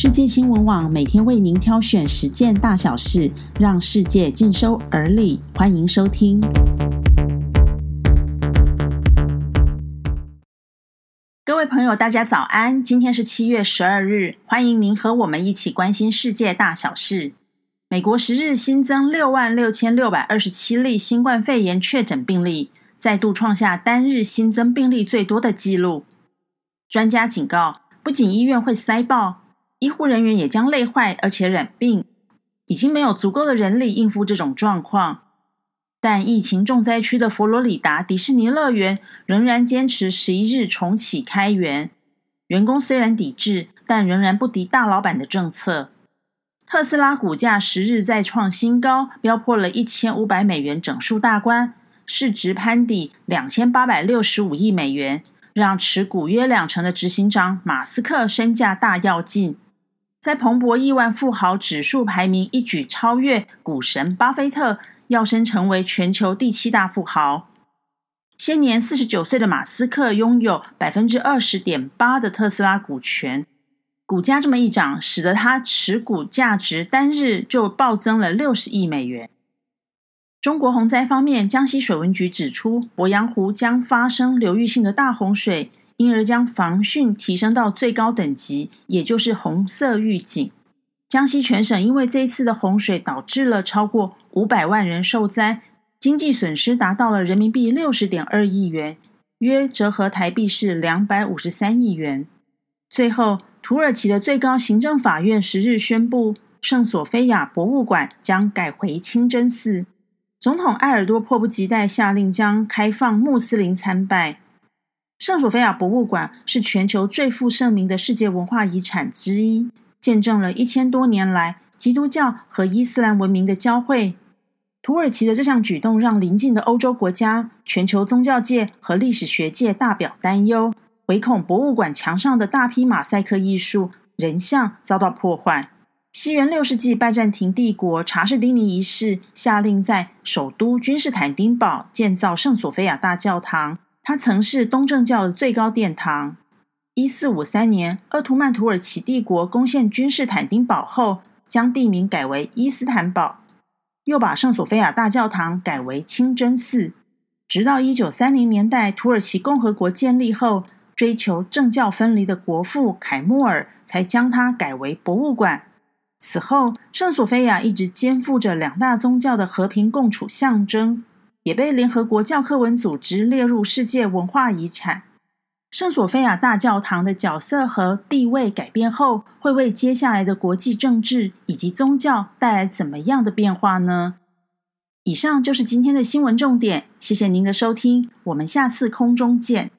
世界新闻网每天为您挑选十件大小事，让世界尽收耳里。欢迎收听。各位朋友，大家早安！今天是七月十二日，欢迎您和我们一起关心世界大小事。美国十日新增六万六千六百二十七例新冠肺炎确诊病例，再度创下单日新增病例最多的纪录。专家警告，不仅医院会塞爆。医护人员也将累坏，而且染病，已经没有足够的人力应付这种状况。但疫情重灾区的佛罗里达迪士尼乐园仍然坚持十一日重启开园。员工虽然抵制，但仍然不敌大老板的政策。特斯拉股价十日再创新高，飙破了一千五百美元整数大关，市值攀抵两千八百六十五亿美元，让持股约两成的执行长马斯克身价大跃进。在彭博亿万富豪指数排名一举超越股神巴菲特，跃升成为全球第七大富豪。现年四十九岁的马斯克拥有百分之二十点八的特斯拉股权，股价这么一涨，使得他持股价值单日就暴增了六十亿美元。中国洪灾方面，江西水文局指出，鄱阳湖将发生流域性的大洪水。因而将防汛提升到最高等级，也就是红色预警。江西全省因为这一次的洪水，导致了超过五百万人受灾，经济损失达到了人民币六十点二亿元，约折合台币是两百五十三亿元。最后，土耳其的最高行政法院十日宣布，圣索菲亚博物馆将改回清真寺。总统埃尔多迫不及待下令将开放穆斯林参拜。圣索菲亚博物馆是全球最负盛名的世界文化遗产之一，见证了一千多年来基督教和伊斯兰文明的交汇。土耳其的这项举动让邻近的欧洲国家、全球宗教界和历史学界大表担忧，唯恐博物馆墙上的大批马赛克艺术人像遭到破坏。西元六世纪，拜占庭帝国查士丁尼一世下令在首都君士坦丁堡建造圣索菲亚大教堂。它曾是东正教的最高殿堂。一四五三年，鄂图曼土耳其帝国攻陷君士坦丁堡后，将地名改为伊斯坦堡，又把圣索菲亚大教堂改为清真寺。直到一九三零年代，土耳其共和国建立后，追求政教分离的国父凯莫尔才将它改为博物馆。此后，圣索菲亚一直肩负着两大宗教的和平共处象征。也被联合国教科文组织列入世界文化遗产。圣索菲亚大教堂的角色和地位改变后，会为接下来的国际政治以及宗教带来怎么样的变化呢？以上就是今天的新闻重点，谢谢您的收听，我们下次空中见。